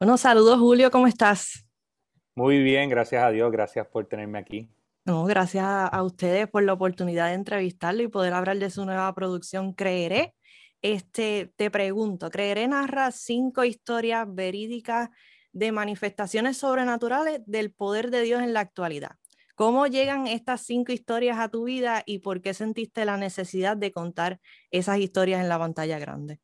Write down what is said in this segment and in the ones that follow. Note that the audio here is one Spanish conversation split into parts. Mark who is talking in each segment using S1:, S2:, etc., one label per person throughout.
S1: Bueno, saludos Julio, ¿cómo estás?
S2: Muy bien, gracias a Dios, gracias por tenerme aquí.
S1: No, gracias a, ustedes por la oportunidad de entrevistarlo y poder hablar de su nueva producción Creeré. Este, te pregunto, Creeré narra cinco historias verídicas de manifestaciones sobrenaturales del poder de Dios en la actualidad. ¿Cómo llegan estas cinco historias a tu vida y por qué sentiste la necesidad de contar esas historias en la pantalla grande?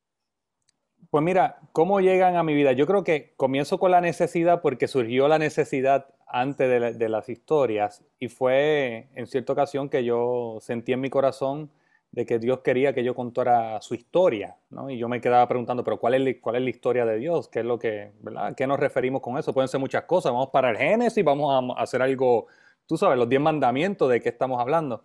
S2: Pues mira, ¿cómo llegan a mi vida? Yo creo que comienzo con la necesidad porque surgió la necesidad antes de, las historias y fue en cierta ocasión que yo sentí en mi corazón de que Dios quería que yo contara su historia, ¿no? Y yo me quedaba preguntando, pero ¿cuál es, cuál es la historia de Dios? ¿Qué es lo que, verdad? ¿Qué nos referimos con eso? Pueden ser muchas cosas. Vamos para el Génesis, vamos a hacer algo, tú sabes, los diez mandamientos de qué estamos hablando.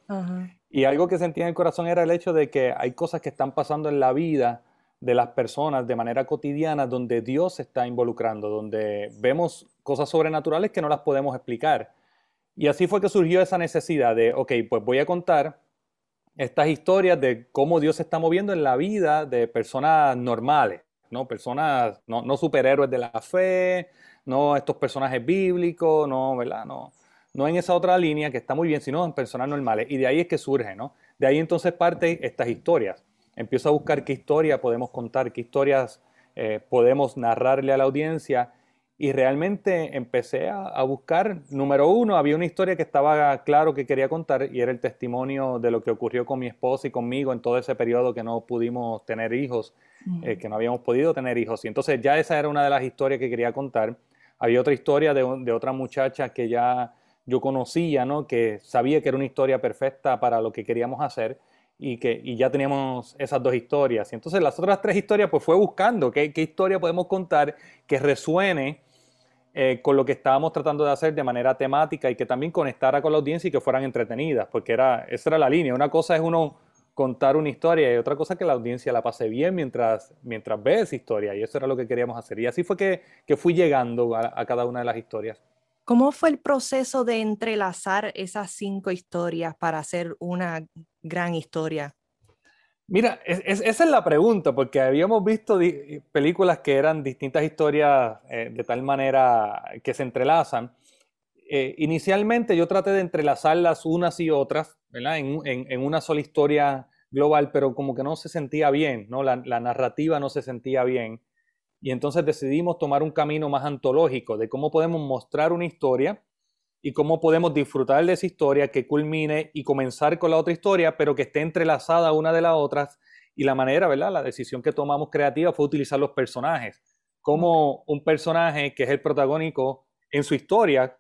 S2: Y algo que sentía en el corazón era el hecho de que hay cosas que están pasando en la vida de las personas de manera cotidiana donde Dios se está involucrando, donde vemos cosas sobrenaturales que no las podemos explicar. Y así fue que surgió esa necesidad de, ok, pues voy a contar estas historias de cómo Dios se está moviendo en la vida de personas normales, ¿no? Personas, no, no superhéroes de la fe, no estos personajes bíblicos, no, ¿verdad? No, no en esa otra línea que está muy bien, sino en personas normales. Y de ahí es que surge, ¿no? De ahí entonces parte estas historias empiezo a buscar qué historia podemos contar, qué historias eh, podemos narrarle a la audiencia y realmente empecé a, buscar, número uno, había una historia que estaba claro que quería contar y era el testimonio de lo que ocurrió con mi esposa y conmigo en todo ese periodo que no pudimos tener hijos, eh, que no habíamos podido tener hijos. Y entonces ya esa era una de las historias que quería contar. Había otra historia de, de otra muchacha que ya yo conocía, ¿no? que sabía que era una historia perfecta para lo que queríamos hacer y que y ya teníamos esas dos historias. Y entonces las otras tres historias, pues fue buscando qué, historia podemos contar que resuene eh, con lo que estábamos tratando de hacer de manera temática y que también conectara con la audiencia y que fueran entretenidas, porque era, esa era la línea. Una cosa es uno contar una historia y otra cosa que la audiencia la pase bien mientras, mientras ve esa historia. Y eso era lo que queríamos hacer. Y así fue que, que fui llegando a cada una de las historias.
S1: ¿Cómo fue el proceso de entrelazar esas cinco historias para hacer una gran historia?
S2: Mira, esa es la pregunta, porque habíamos visto películas que eran distintas historias eh, de tal manera que se entrelazan. Eh, inicialmente yo traté de entrelazarlas unas y otras, ¿verdad? En, una sola historia global, pero como que no se sentía bien, ¿no? la narrativa no se sentía bien. Y entonces decidimos tomar un camino más antológico de cómo podemos mostrar una historia y cómo podemos disfrutar de esa historia que culmine y comenzar con la otra historia, pero que esté entrelazada una de las otras. Y la manera, ¿verdad? La decisión que tomamos creativa fue utilizar los personajes. Como un personaje que es el protagónico en su historia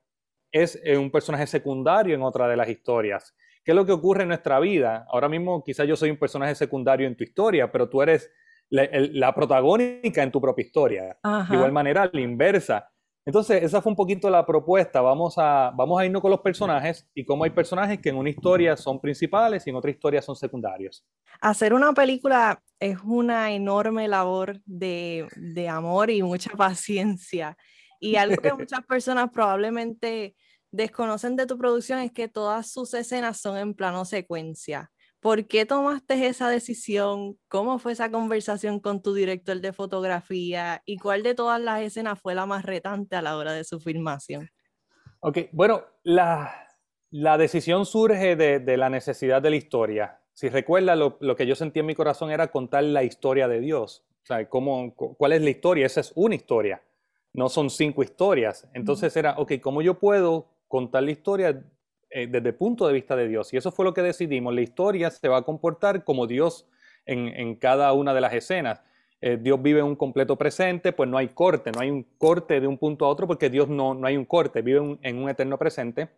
S2: es eh, un personaje secundario en otra de las historias. ¿Qué es lo que ocurre en nuestra vida? Ahora mismo quizás yo soy un personaje secundario en tu historia, pero tú eres la, protagónica en tu propia historia. De igual manera, la inversa. Entonces, esa fue un poquito la propuesta. Vamos a, vamos a irnos con los personajes y cómo hay personajes que en una historia son principales y en otra historia son secundarios.
S1: Hacer una película es una enorme labor de, de amor y mucha paciencia. Y algo que muchas personas probablemente desconocen de tu producción es que todas sus escenas son en plano secuencia. ¿Por qué tomaste esa decisión? ¿Cómo fue esa conversación con tu director de fotografía? ¿Y cuál de todas las escenas fue la más retante a la hora de su filmación?
S2: Ok, bueno, la, decisión surge de, la necesidad de la historia. Si recuerda, lo, que yo sentí en mi corazón era contar la historia de Dios. O sea, ¿cómo, ¿cuál es la historia? Esa es una historia, no son cinco historias. Entonces era, ok, ¿cómo yo puedo contar la historia eh, desde el punto de vista de Dios. Y eso fue lo que decidimos. La historia se va a comportar como Dios en, cada una de las escenas. Eh, Dios vive en un completo presente, pues no hay corte, no hay un corte de un punto a otro porque Dios no, no hay un corte, vive en un eterno presente.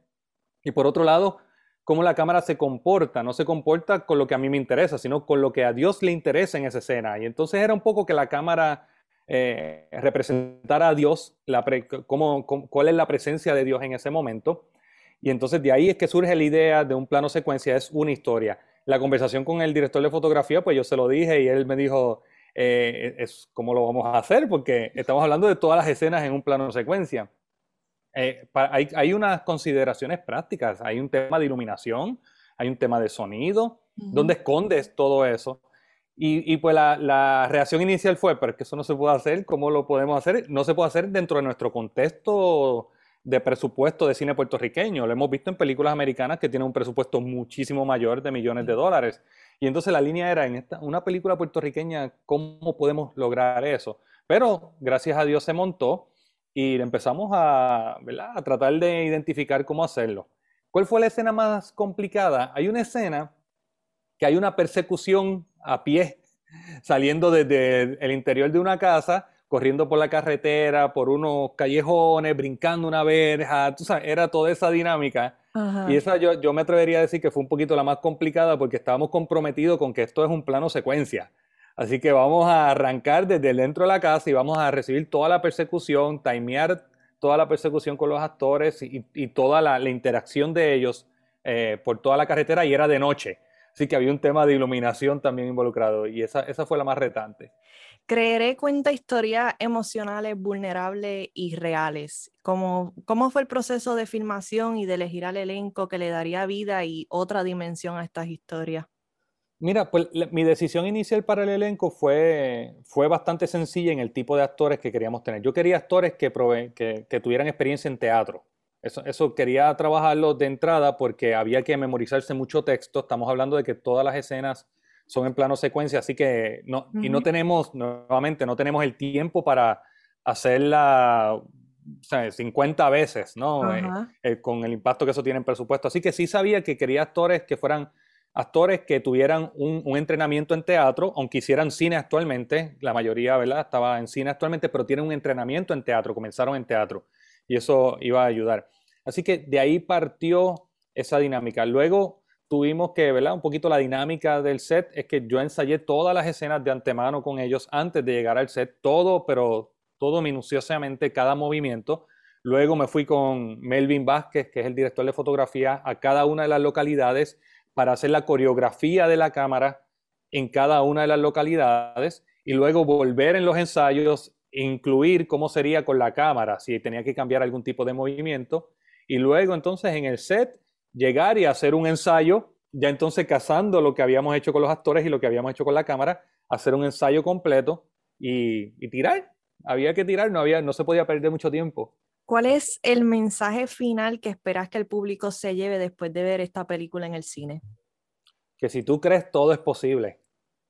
S2: Y por otro lado, cómo la cámara se comporta, no se comporta con lo que a mí me interesa, sino con lo que a Dios le interesa en esa escena. Y entonces era un poco que la cámara eh, representara a Dios, la cuál es la presencia de Dios en ese momento. Y entonces de ahí es que surge la idea de un plano secuencia, es una historia. La conversación con el director de fotografía, pues yo se lo dije y él me dijo, eh, es cómo lo vamos a hacer, porque estamos hablando de todas las escenas en un plano secuencia. Eh, hay, unas consideraciones prácticas, hay un tema de iluminación, hay un tema de sonido, ¿dónde escondes todo eso? Y, pues la, reacción inicial fue, pero es que eso no se puede hacer, ¿cómo lo podemos hacer? No se puede hacer dentro de nuestro contexto de presupuesto de cine puertorriqueño. Lo hemos visto en películas americanas que tienen un presupuesto muchísimo mayor de millones de dólares. Y entonces la línea era, en esta, una película puertorriqueña, ¿cómo podemos lograr eso? Pero gracias a Dios se montó y empezamos a, a tratar de identificar cómo hacerlo. ¿Cuál fue la escena más complicada? Hay una escena que hay una persecución a pie saliendo desde el interior de una casa, corriendo por la carretera, por unos callejones, brincando una verja, tú sabes, era toda esa dinámica. Y esa yo, yo me atrevería a decir que fue un poquito la más complicada porque estábamos comprometidos con que esto es un plano secuencia. Así que vamos a arrancar desde dentro de la casa y vamos a recibir toda la persecución, timear toda la persecución con los actores y, toda la, interacción de ellos eh, por toda la carretera y era de noche. Así que había un tema de iluminación también involucrado y esa, esa fue la más retante.
S1: Creeré cuenta historias emocionales vulnerables y reales. ¿Cómo, ¿Cómo fue el proceso de filmación y de elegir al elenco que le daría vida y otra dimensión a estas historias?
S2: Mira, pues mi decisión inicial para el elenco fue, fue bastante sencilla en el tipo de actores que queríamos tener. Yo quería actores que, que, que tuvieran experiencia en teatro. Eso, quería trabajarlo de entrada porque había que memorizarse mucho texto. Estamos hablando de que todas las escenas son en plano secuencia, así que no, y no tenemos, nuevamente, no tenemos el tiempo para hacerla o 50 veces, ¿no? Eh, eh, con el impacto que eso tiene en presupuesto. Así que sí sabía que quería actores que fueran actores que tuvieran un, un, entrenamiento en teatro, aunque hicieran cine actualmente, la mayoría, ¿verdad? Estaba en cine actualmente, pero tienen un entrenamiento en teatro, comenzaron en teatro y eso iba a ayudar. Así que de ahí partió esa dinámica. Luego tuvimos que, ¿verdad? Un poquito la dinámica del set es que yo ensayé todas las escenas de antemano con ellos antes de llegar al set, todo, pero todo minuciosamente, cada movimiento. Luego me fui con Melvin Vázquez, que es el director de fotografía, a cada una de las localidades para hacer la coreografía de la cámara en cada una de las localidades y luego volver en los ensayos incluir cómo sería con la cámara, si tenía que cambiar algún tipo de movimiento, y luego entonces en el set llegar y hacer un ensayo, ya entonces casando lo que habíamos hecho con los actores y lo que habíamos hecho con la cámara, hacer un ensayo completo y, tirar. Había que tirar, no, había, no se podía perder mucho tiempo.
S1: ¿Cuál es el mensaje final que esperas que el público se lleve después de ver esta película en el cine?
S2: Que si tú crees, todo es posible.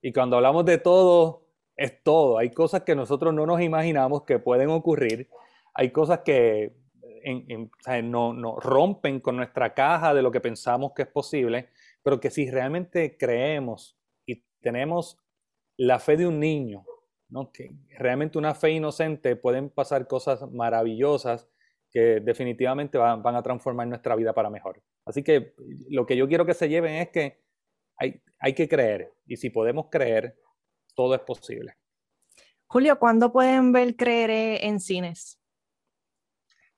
S2: Y cuando hablamos de todo, es todo. Hay cosas que nosotros no nos imaginamos que pueden ocurrir. Hay cosas que no, rompen con nuestra caja de lo que pensamos que es posible, pero que si realmente creemos y tenemos la fe de un niño, ¿no? que realmente una fe inocente, pueden pasar cosas maravillosas que definitivamente van, a transformar nuestra vida para mejor. Así que lo que yo quiero que se lleven es que hay, hay que creer y si podemos creer, todo es posible.
S1: Julio, ¿cuándo pueden ver Creeré en cines?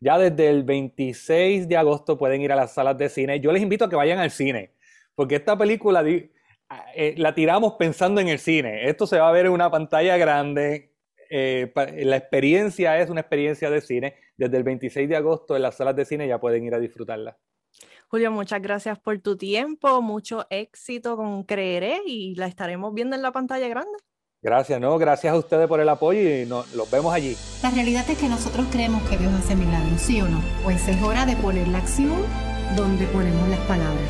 S2: Ya desde el 26 de agosto pueden ir a las salas de cine. Yo les invito a que vayan al cine, porque esta película eh, la tiramos pensando en el cine. Esto se va a ver en una pantalla grande. Eh, la experiencia es una experiencia de cine. Desde el 26 de agosto en las salas de cine ya pueden ir a disfrutarla.
S1: Julio, muchas gracias por tu tiempo, mucho éxito con Creeré y la estaremos viendo en la pantalla grande.
S2: Gracias, no, gracias a ustedes por el apoyo y nos los vemos allí.
S3: La realidad es que nosotros creemos que Dios hace milagros, ¿sí o no? Pues es hora de poner la acción donde ponemos las palabras.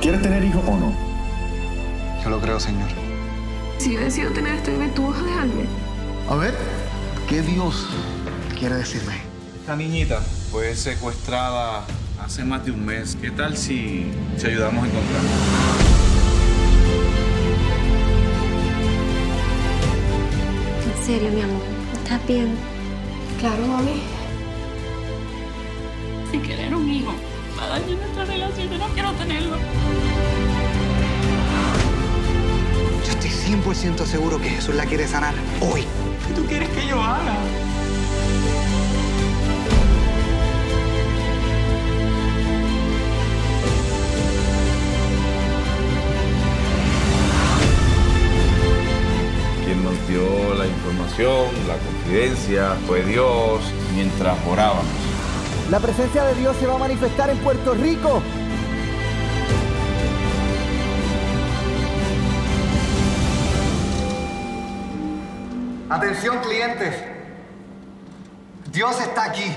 S4: ¿Quieres tener hijos o no?
S5: Yo lo creo, Señor.
S6: Si yo decido tener este bebé, ¿tú vas a dejarme?
S4: A ver, ¿qué Dios quiere decirme?
S5: Esta niñita fue secuestrada hace más de un mes. ¿Qué tal si, si ayudamos a encontrarla?
S6: Serio, mi amor, ¿estás bien?
S3: Claro, mami.
S6: Si querer un hijo va a dañar nuestra relación, yo no quiero tenerlo.
S7: Yo estoy 100% seguro que Jesús la quiere sanar hoy.
S6: ¿Qué tú quieres que yo haga?
S5: residencia fue Dios mientras orábamos.
S8: La presencia de Dios se va a manifestar en Puerto Rico.
S7: Atención clientes, Dios está aquí.